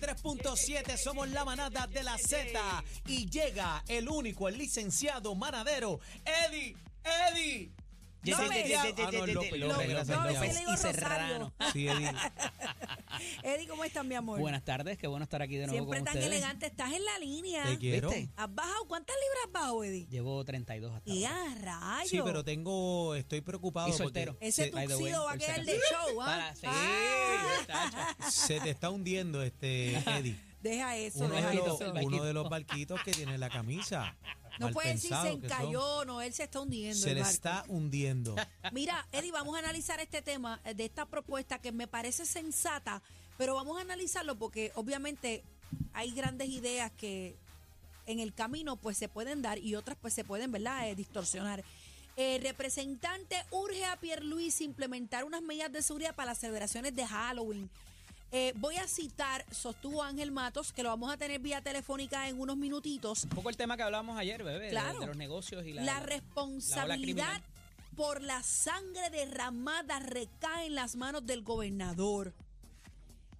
93.7, somos la manada de la Z y llega el único, el licenciado manadero, Eddie, Eddie. No, López, y Serrano. Sí, Eddie. Eddie, ¿cómo estás, mi amor? Buenas tardes, qué bueno estar aquí de nuevo Siempre con tan ustedes. elegante. Estás en la línea. Te quiero. ¿Viste? ¿Has bajado? ¿Cuántas libras has bajado, Eddie? Llevo 32 hasta Y ahora. a rayos. Sí, pero tengo, estoy preocupado Y porque soltero. Ese tuxido va a quedar de show, ¿ah? Sí, Ah, se te está hundiendo este Eddie. Deja eso, Uno deja de, los, eso. uno de los barquitos que tiene en la camisa. No puede decir se encalló, no, él se está hundiendo. Se el le barco. está hundiendo. Mira, Eddie, vamos a analizar este tema eh, de esta propuesta que me parece sensata, pero vamos a analizarlo porque obviamente hay grandes ideas que en el camino pues se pueden dar y otras pues se pueden, ¿verdad?, Eh, distorsionar. El representante urge a Pierluis implementar unas medidas de seguridad para las celebraciones de Halloween. Eh, voy a citar, sostuvo Ángel Matos, que lo vamos a tener vía telefónica en unos minutitos. Un poco el tema que hablamos ayer, bebé, de- Claro. de, los negocios y la, La responsabilidad por la sangre derramada recae en las manos del gobernador.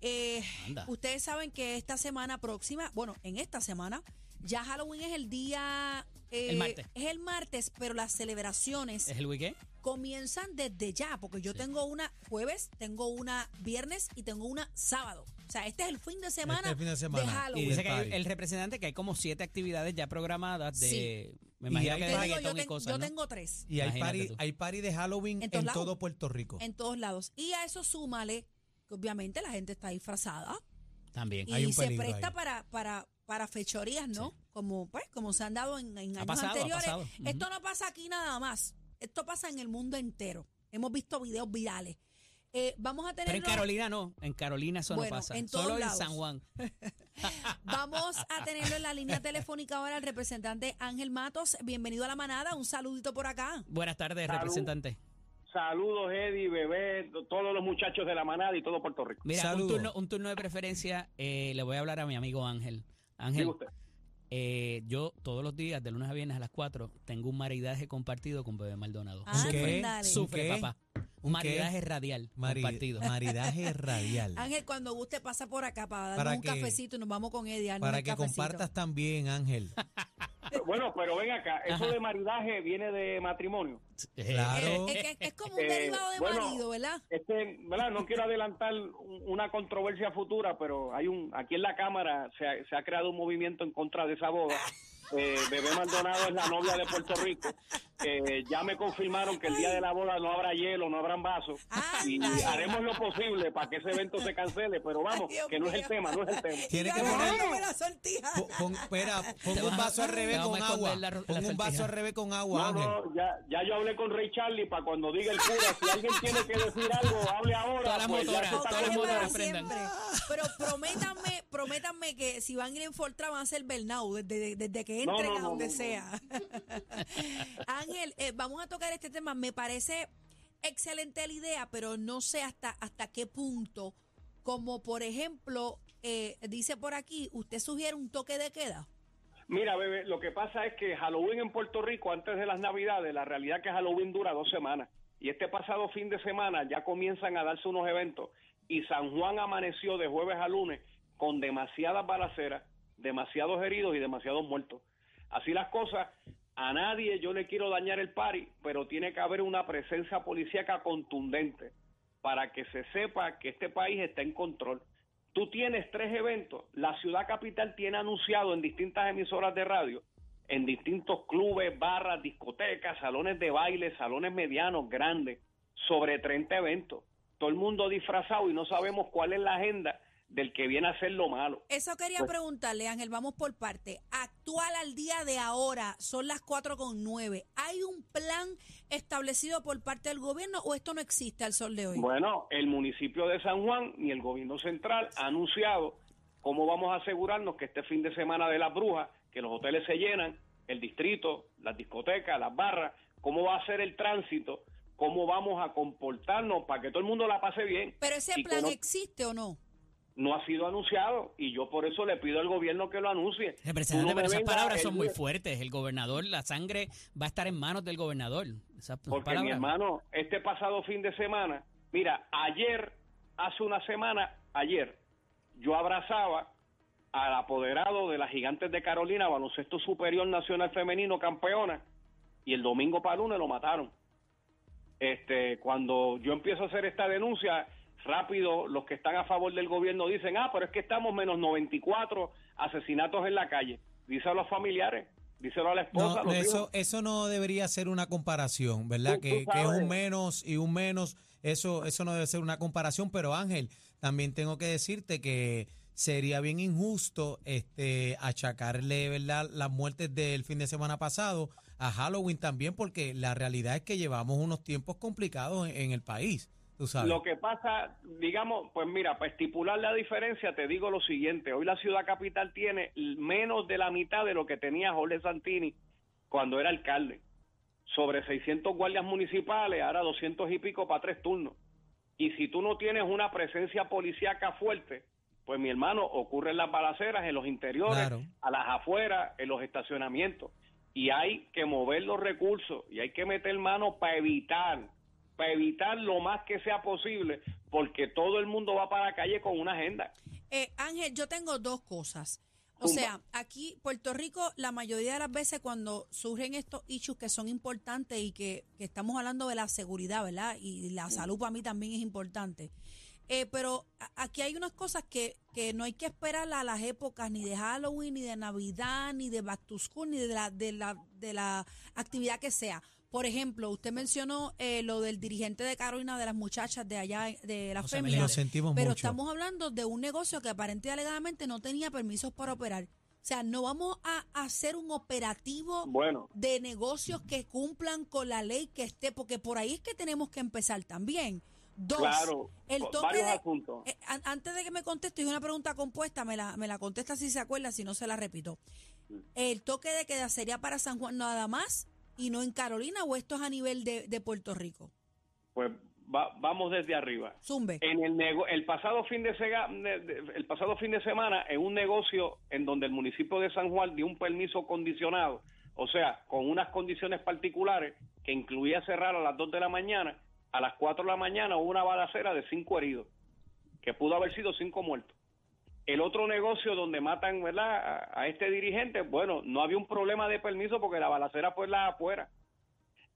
Eh, ustedes saben que esta semana próxima, bueno, en esta semana, ya Halloween es el día... eh, El martes. Es el martes, pero las celebraciones ¿Es el weekend? Comienzan desde ya, porque yo tengo una jueves, tengo una viernes y tengo una sábado. O sea, este es el fin de semana, Este es el fin de semana. Halloween. dice que hay- el representante que hay como siete actividades ya programadas de, Sí. me imagino hay que Te de digo, yo, reggaetón y ten- cosas, yo ¿no? tengo tres. Y hay party, hay party de Halloween En en, todos lados. todo Puerto Rico. En todos lados. Y a eso súmale que obviamente la gente está disfrazada. También. y Hay un se presta ahí. para, para, para fechorías, ¿no? Como, pues, como se han dado en, años pasado, anteriores. Esto no pasa aquí nada más. Esto pasa en el mundo entero. Hemos visto videos virales. Eh, vamos a tener. Pero en Carolina no, en Carolina eso Bueno, no pasa. en Solo lados. en San Juan. Vamos a tenerlo en la línea telefónica ahora el representante Ángel Matos. Bienvenido a la manada. Un saludito por acá. Buenas tardes, Salud. representante. Saludos, Eddie, Bebé, todos los muchachos de la manada y todo Puerto Rico. Mira, un turno, un turno de preferencia, eh, le voy a hablar a mi amigo Ángel. Ángel, usted. Eh, yo todos los días, de lunes a viernes a las 4, tengo un maridaje compartido con Bebé Maldonado. Ah, Sufre, pues dale. sufre, ¿Un qué? papá. ¿Un maridaje qué? radial Mari- compartido. maridaje radial. Ángel, cuando guste, pasa por acá para darnos Para un que- cafecito y nos vamos con Eddie. darnos Para que cafecito. compartas también, Ángel. Bueno, pero ven acá, eso de maridaje viene de matrimonio. Claro. Es, que es como un Eh, derivado de bueno, marido, ¿verdad? Este, ¿verdad? No quiero adelantar un- una controversia futura, pero hay un aquí en la Cámara se ha, se ha creado un movimiento en contra de esa boda. Eh, Bebé Maldonado es la novia de Puerto Rico. Eh, ya me confirmaron que el día de la boda no habrá hielo, no habrán vasos. Y haremos lo posible para que ese evento se cancele, pero vamos, Ay, que no es el tema, no es el tema. Tiene que poner. la sortija. Pon, espera, pon un vaso al revés con agua. la Pon un vaso al revés con agua, No, Ángel. no, ya, ya yo hablé con Ray Charlie para cuando diga el cura, si alguien tiene que decir algo, hable ahora. Pues ya está aprendan. siempre. Pero prométanme, prométanme que si van a ir en Fortra van a ser Bernau desde, desde que No, entren no, a donde sea. Ángel, eh, vamos a tocar este tema. Me parece excelente la idea, pero no sé hasta, hasta qué punto. Como por ejemplo, eh, dice por aquí, usted sugiere un toque de queda. Mira, bebé, lo que pasa es que Halloween en Puerto Rico, antes de las Navidades, la realidad es que Halloween dura dos semanas. Y este pasado fin de semana ya comienzan a darse unos eventos. Y San Juan amaneció de jueves a lunes con demasiadas balaceras, demasiados heridos y demasiados muertos. Así las cosas, a nadie yo le quiero dañar el pari, pero tiene que haber una presencia policíaca contundente para que se sepa que este país está en control. Tú tienes tres eventos. La ciudad capital tiene anunciado en distintas emisoras de radio, en distintos clubes, barras, discotecas, salones de baile, salones medianos, grandes, sobre 30 eventos. Todo el mundo disfrazado y no sabemos cuál es la agenda del que viene a hacer lo malo. Eso quería Pues- preguntarle, Ángel, vamos por parte. Actual al día de ahora, son las 4 con 9. ¿Hay un plan establecido por parte del gobierno o esto no existe al sol de hoy? Bueno, el municipio de San Juan ni el gobierno central ha anunciado cómo vamos a asegurarnos que este fin de semana de las brujas, que los hoteles se llenan, el distrito, las discotecas, las barras, cómo va a ser el tránsito, cómo vamos a comportarnos para que todo el mundo la pase bien. Pero ese y plan no, existe o no? No ha sido anunciado y yo por eso le pido al gobierno que lo anuncie. Representante, no pero esas palabras son muy fuertes. El gobernador, la sangre va a estar en manos del gobernador. Esas Porque mi hermano, este pasado fin de semana, mira, ayer, hace una semana, ayer, yo abrazaba al apoderado de las Gigantes de Carolina, baloncesto superior nacional femenino campeona, y el domingo para lunes lo mataron. Este, cuando yo empiezo a hacer esta denuncia, rápido los que están a favor del gobierno dicen, ah, pero es que estamos menos 94 asesinatos en la calle. Díselo a los familiares, díselo a la esposa. a No, los eso, hijos. eso no debería ser una comparación, ¿verdad? Tú- tú que, es un menos y un menos, eso, eso no debe ser una comparación, pero Ángel, también tengo que decirte que sería bien injusto este achacarle, ¿verdad?, las muertes del fin de semana pasado a Halloween también, porque la realidad es que llevamos unos tiempos complicados en, en el país, tú sabes. Lo que pasa, digamos, pues mira, para estipular la diferencia, te digo lo siguiente, hoy la ciudad capital tiene menos de la mitad de lo que tenía Jorge Santini cuando era alcalde. Sobre 600 guardias municipales, ahora 200 y pico para tres turnos. Y si tú no tienes una presencia policíaca fuerte, pues mi hermano, ocurren las balaceras en los interiores, Claro. a las afueras, en los estacionamientos. Y hay que mover los recursos y hay que meter mano para evitar, para evitar lo más que sea posible, porque todo el mundo va para la calle con una agenda. Eh, Ángel, yo tengo dos cosas. O sea, aquí, Puerto Rico, la mayoría de las veces cuando surgen estos issues que son importantes y que, que estamos hablando de la seguridad, ¿verdad? Y la salud para mí también es importante. Eh, pero aquí hay unas cosas que, que no hay que esperar a las épocas ni de Halloween, ni de Navidad, ni de Back to School, ni de la, de la, de la actividad que sea. Por ejemplo, usted mencionó eh, lo del dirigente de Carolina, de las muchachas de allá, de la José FEMIA. Meléndez. Lo sentimos Pero mucho. estamos hablando de un negocio que aparentemente y alegadamente no tenía permisos para operar. O sea, no vamos a hacer un operativo Bueno, de negocios que cumplan con la ley que esté, porque por ahí es que tenemos que empezar también. Dos, claro, el toque varios de, asuntos. eh, an- antes de que me conteste, es una pregunta compuesta, me la, me la contesta si se acuerda, si no se la repito. ¿El toque de queda sería para San Juan nada más y no en Carolina o esto es a nivel de, de Puerto Rico? Pues va- vamos desde arriba. Zumbe. En el nego- el pasado fin de, sega- de- de- el pasado fin de semana en un negocio en donde el municipio de San Juan dio un permiso condicionado, o sea, con unas condiciones particulares que incluía cerrar a las 2 de la mañana, a las 4 de la mañana hubo una balacera de cinco heridos, que pudo haber sido cinco muertos. El otro negocio donde matan ¿verdad? A, a este dirigente, bueno, no había un problema de permiso porque la balacera fue la afuera.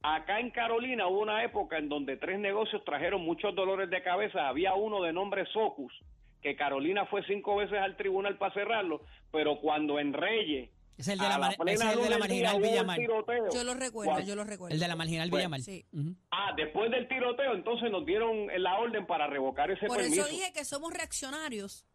Acá en Carolina hubo una época en donde tres negocios trajeron muchos dolores de cabeza. Había uno de nombre Socus, que Carolina fue cinco veces al tribunal para cerrarlo, pero cuando en Reyes, Es el de la, la es el de marginal Villamar. tiroteo. Yo lo recuerdo, yo lo recuerdo. El de la marginal Pues, Villamar. sí. Ah, después del tiroteo, entonces nos dieron la orden para revocar ese Por permiso. eso dije que somos reaccionarios.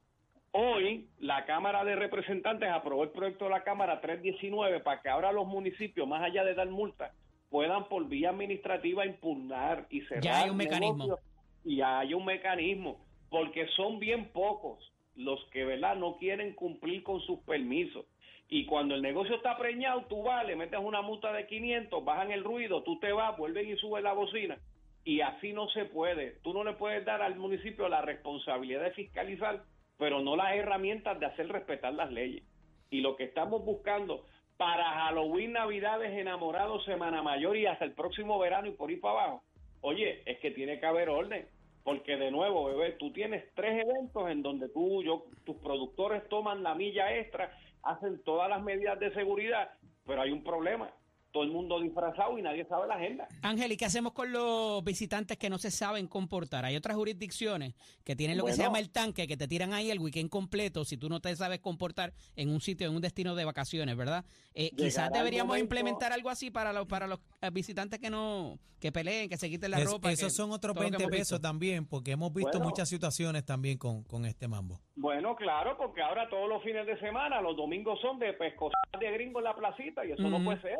Hoy la Cámara de Representantes aprobó el proyecto de la Cámara 319 para que ahora los municipios, más allá de dar multa, puedan por vía administrativa impugnar y cerrar. Ya hay un mecanismo. negocios. Y ya hay un mecanismo, porque son bien pocos los que, ¿verdad?, no quieren cumplir con sus permisos. Y cuando el negocio está preñado, tú vas, le metes una multa de 500, bajan el ruido, tú te vas, vuelven y suben la bocina. Y así no se puede. Tú no le puedes dar al municipio la responsabilidad de fiscalizar, pero no las herramientas de hacer respetar las leyes. Y lo que estamos buscando para Halloween, Navidades, Enamorados, Semana Mayor y hasta el próximo verano y por ahí para abajo, oye, es que tiene que haber orden. Porque de nuevo, bebé, tú tienes tres eventos en donde tú, yo, tus productores toman la milla extra, hacen todas las medidas de seguridad, pero hay un problema. Todo el mundo disfrazado y nadie sabe la agenda. Ángel, ¿y qué hacemos con los visitantes que no se saben comportar? Hay otras jurisdicciones que tienen lo que se llama el tanque, que te tiran ahí el weekend completo si tú no te sabes comportar en un sitio, en un destino de vacaciones, ¿verdad? Eh, quizás deberíamos momento- implementar algo así para los para los eh, visitantes que no que peleen, que se quiten la Es- ropa. esos que- son otros todo lo que 20 hemos pesos visto. también, porque hemos visto Bueno. muchas situaciones también con, con este mambo. Bueno, claro, porque ahora todos los fines de semana, los domingos son de pescosas de gringo en la placita y eso no puede ser.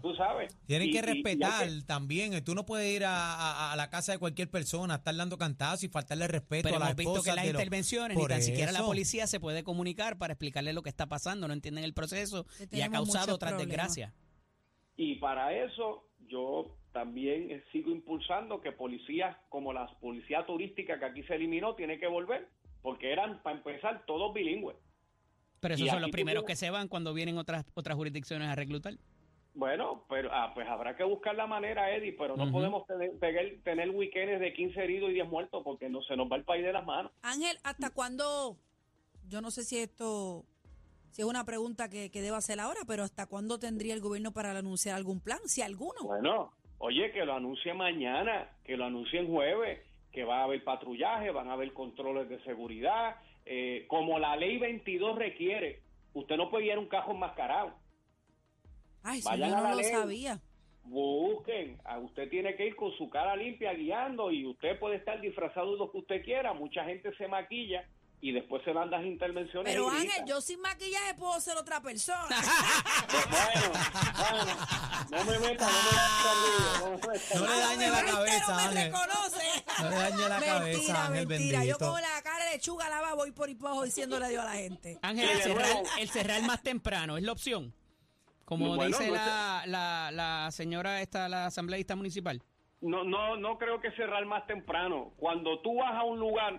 Tú sabes. Tienen Y- que y- y hay respetar que- también. eh, Tú no puedes ir a, a- a la casa de cualquier persona, estar dando cantazos y faltarle respeto Pero a las hemos visto que esposas las de los- intervenciones, ni tan siquiera la policía se puede comunicar para explicarle lo que está pasando, no entienden el proceso y ha causado otras problemas. desgracias. Y para eso yo también sigo impulsando que policías como la policía turística que aquí se eliminó tiene que volver, porque eran, para empezar, todos bilingües. Pero esos Y son los primeros que se van cuando vienen otras otras jurisdicciones a reclutar. Bueno, pero ah, pues habrá que buscar la manera, Eddie, pero no podemos tener, tener, tener weekends de 15 heridos y 10 muertos porque no se nos va el país de las manos. Ángel, ¿hasta cuándo yo no sé si esto, si es una pregunta que, que deba hacer ahora, pero ¿hasta cuándo tendría el gobierno para anunciar algún plan? Si alguno. Bueno, oye, que lo anuncie mañana, que lo anuncien jueves, que va a haber patrullaje, van a haber controles de seguridad, eh, como la ley 22 requiere. Usted no puede ir a un cajo enmascarado. Ay, si yo vayan a no la lo ley. sabía. Busquen, usted tiene que ir con su cara limpia guiando y usted puede estar disfrazado de lo que usted quiera. Mucha gente se maquilla y después se dan las intervenciones. Pero Ángel, yo sin maquillaje puedo ser otra persona. Bueno, bueno, no me meta, no me meta en lío, no me. No le dañe la cabeza, no me Ángel. reconoce. No le dañe la mentira, cabeza, Ángel mentira. Yo con la cara de lechuga lava voy por y por abajo diciéndole adiós a la gente. Ángel, el cerrar, el cerrar más temprano es la opción. Como Bueno, dice no la, la, la señora esta, la asambleísta municipal. No, no, no creo que cerrar más temprano. Cuando tú vas a un lugar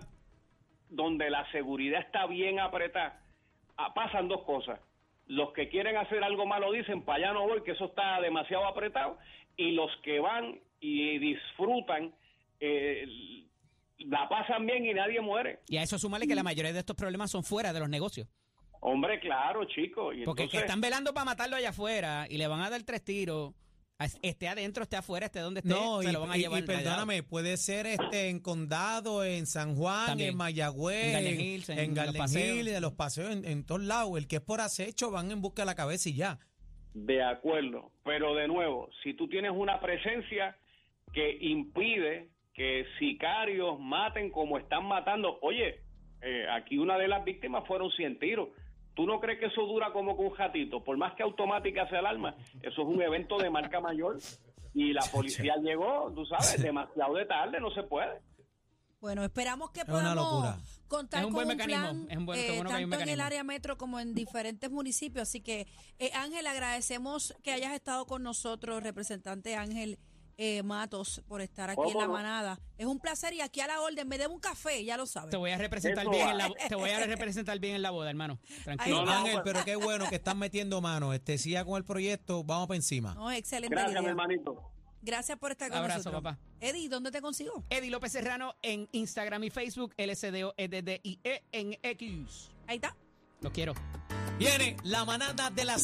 donde la seguridad está bien apretada, ah, pasan dos cosas. Los que quieren hacer algo malo dicen, para allá no voy, que eso está demasiado apretado. Y los que van y disfrutan, eh, la pasan bien y nadie muere. Y a eso súmale que la mayoría de estos problemas son fuera de los negocios. Hombre, claro, chico. Y Porque el que entonces- están velando para matarlo allá afuera y le van a dar tres tiros, a- esté adentro, esté afuera, esté donde esté, No, se y, lo van a llevar. y perdóname, puede ser este en Condado, en San Juan, También. en Mayagüez, En Garden Hills, en en los Garden de los paseos, en, en todos lados. El que es por acecho van en busca de la cabeza y ya. De acuerdo, pero de nuevo, si tú tienes una presencia que impide que sicarios maten como están matando, oye, eh, aquí una de las víctimas fueron 100 tiros. ¿Tú no crees que eso dura como con un jatito? Por más que automática sea el arma, eso es un evento de marca mayor y la policía llegó, tú sabes, demasiado de tarde, no se puede. Bueno, esperamos que Es podamos locura. contar Es un con buen un mecanismo, plan es un buen- eh, bueno que hay un tanto en el área metro como en diferentes municipios. Así que, eh, Ángel, agradecemos que hayas estado con nosotros, representante Ángel eh, Matos, por estar aquí en ¿Cómo la no? manada. Es un placer y aquí a la orden me debo un café, ya lo sabes. Te voy a representar Eso bien va. en la, te voy a representar bien en la boda, hermano. Tranquilo. Ay, No, no, Ángel, pues- pero qué bueno que están metiendo mano. Este siga con el proyecto, vamos para encima. No, excelente Gracias, mi idea. hermanito. Gracias por estar con Abrazo, nosotros. papá. Eddie, ¿dónde te consigo? Eddie López Serrano en Instagram y Facebook, LSDO, EDDIE en X. Ahí está. Los quiero. Viene la manada de las